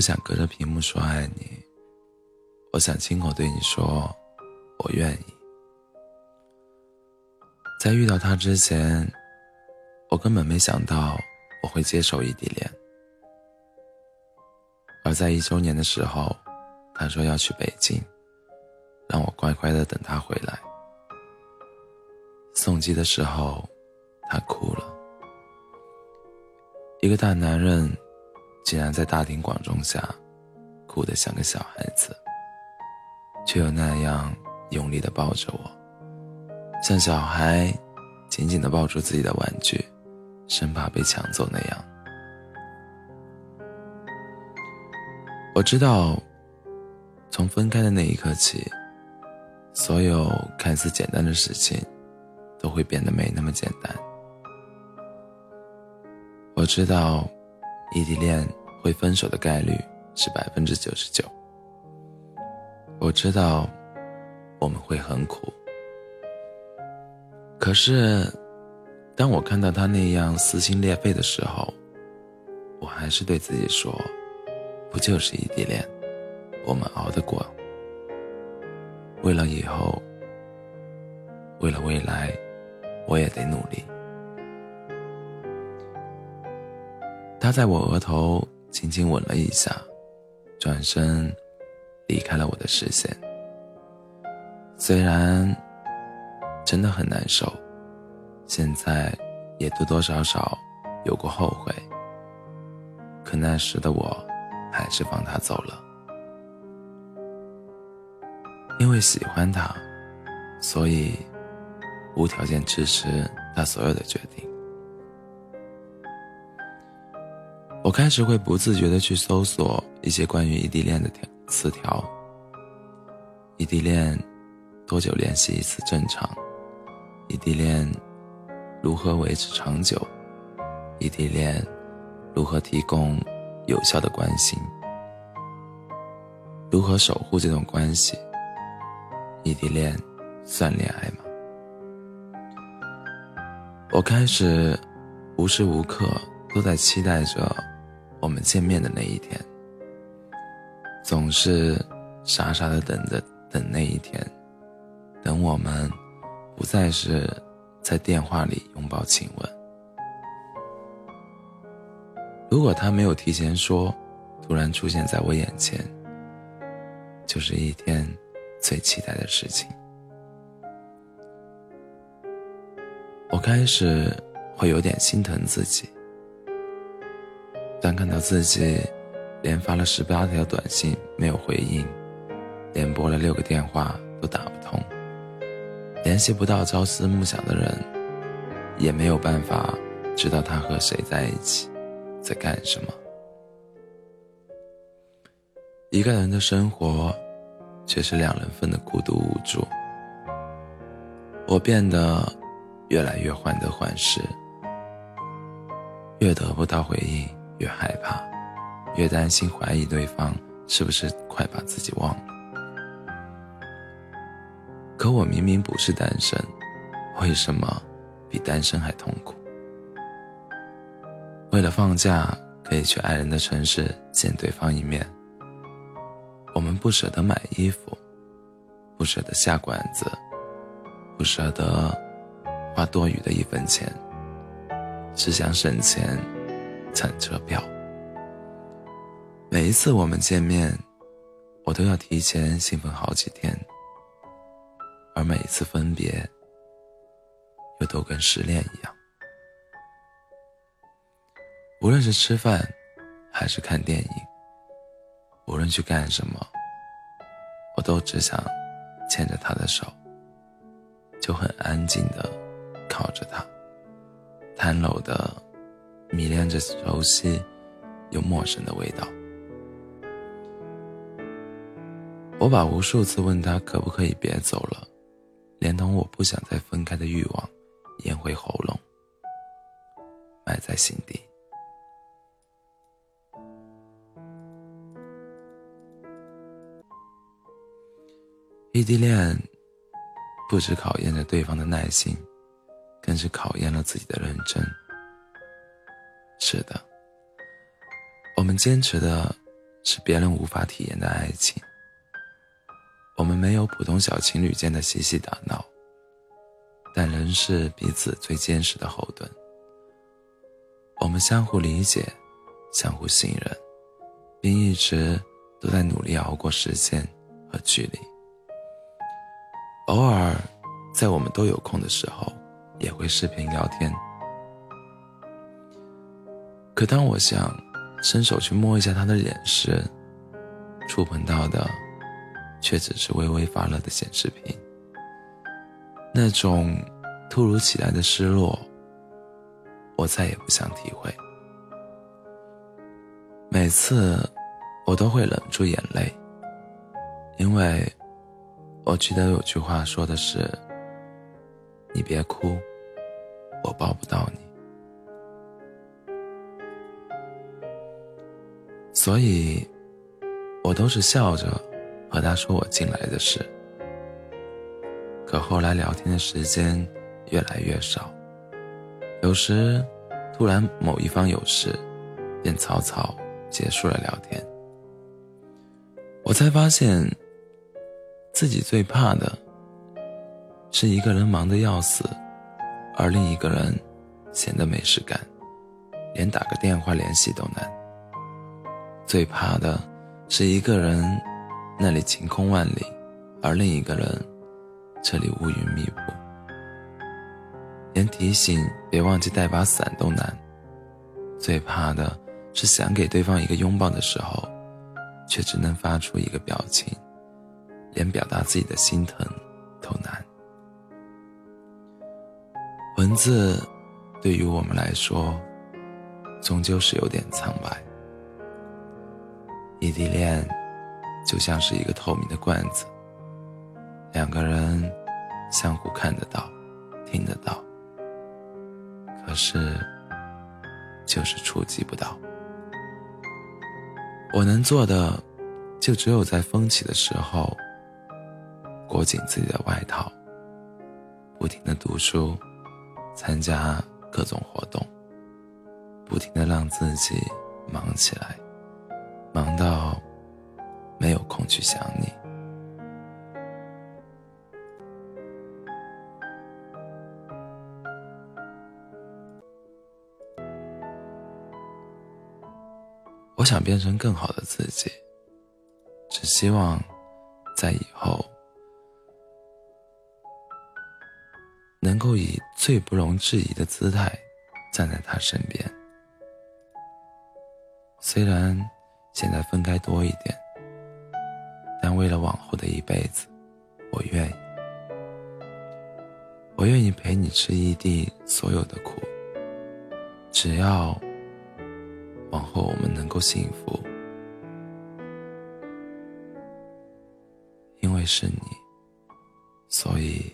不想隔着屏幕说爱你，我想亲口对你说，我愿意。在遇到他之前，我根本没想到我会接受异地恋。而在一周年的时候，他说要去北京，让我乖乖的等他回来。送机的时候，他哭了。一个大男人，竟然在大庭广众下，哭得像个小孩子，却又那样用力的抱着我，像小孩紧紧的抱住自己的玩具，生怕被抢走那样。我知道，从分开的那一刻起，所有看似简单的事情，都会变得没那么简单。我知道，异地恋会分手的概率是百分之九十九。我知道，我们会很苦。可是，当我看到他那样撕心裂肺的时候，我还是对自己说。不就是异地恋，我们熬得过。为了以后，为了未来，我也得努力。他在我额头轻轻吻了一下，转身离开了我的视线。虽然真的很难受，现在也多多少少有过后悔，可那时的我。还是放他走了，因为喜欢他，所以无条件支持他所有的决定。我开始会不自觉的去搜索一些关于异地恋的条词条。异地恋多久联系一次正常？异地恋如何维持长久？异地恋如何提供？有效的关心，如何守护这段关系？异地恋算恋爱吗？我开始无时无刻都在期待着我们见面的那一天，总是傻傻的等着等那一天，等我们不再是在电话里拥抱亲吻。如果他没有提前说，突然出现在我眼前，就是一天最期待的事情。我开始会有点心疼自己，当看到自己连发了十八条短信没有回应，连拨了六个电话都打不通，联系不到朝思暮想的人，也没有办法知道他和谁在一起。在干什么？一个人的生活，却是两人份的孤独无助。我变得越来越患得患失，越得不到回应越害怕，越担心怀疑对方是不是快把自己忘了。可我明明不是单身，为什么比单身还痛苦？为了放假可以去爱人的城市见对方一面，我们不舍得买衣服，不舍得下馆子，不舍得花多余的一分钱，只想省钱餐车票。每一次我们见面，我都要提前兴奋好几天，而每一次分别，又都跟失恋一样。无论是吃饭，还是看电影，无论去干什么，我都只想牵着他的手，就很安静的靠着他，袒搂的迷恋着熟悉又陌生的味道。我把无数次问他可不可以别走了，连同我不想再分开的欲望，咽回喉咙，埋在心底。异地恋不止考验着对方的耐心，更是考验了自己的认真。是的，我们坚持的是别人无法体验的爱情。我们没有普通小情侣间的嬉戏打闹，但仍是彼此最坚实的后盾。我们相互理解，相互信任，并一直都在努力熬过时间和距离。偶尔，在我们都有空的时候，也会视频聊天。可当我想伸手去摸一下他的脸时，触碰到的却只是微微发热的显示屏。那种突如其来的失落，我再也不想体会。每次我都会忍住眼泪，因为我记得有句话说的是：“你别哭，我抱不到你。”所以，我都是笑着和他说我进来的事。可后来聊天的时间越来越少，有时突然某一方有事，便草草结束了聊天。我才发现，自己最怕的是一个人忙得要死，而另一个人闲得没事干，连打个电话联系都难。最怕的是一个人那里晴空万里，而另一个人这里乌云密布，连提醒别忘记带把伞都难。最怕的是想给对方一个拥抱的时候，却只能发出一个表情，连表达自己的心疼都难。文字对于我们来说，终究是有点苍白。异地恋就像是一个透明的罐子，两个人相互看得到、听得到，可是就是触及不到。我能做的，就只有在风起的时候裹紧自己的外套，不停的读书，参加各种活动，不停的让自己忙起来。忙到空去想你。我想变成更好的自己，只希望在以后能够以最不容置疑的姿态站在他身边。虽然。现在分开多一点，为了往后的一辈子，我愿意，我愿意陪你吃异地所有的苦，只要往后我们能够幸福，因为是你，所以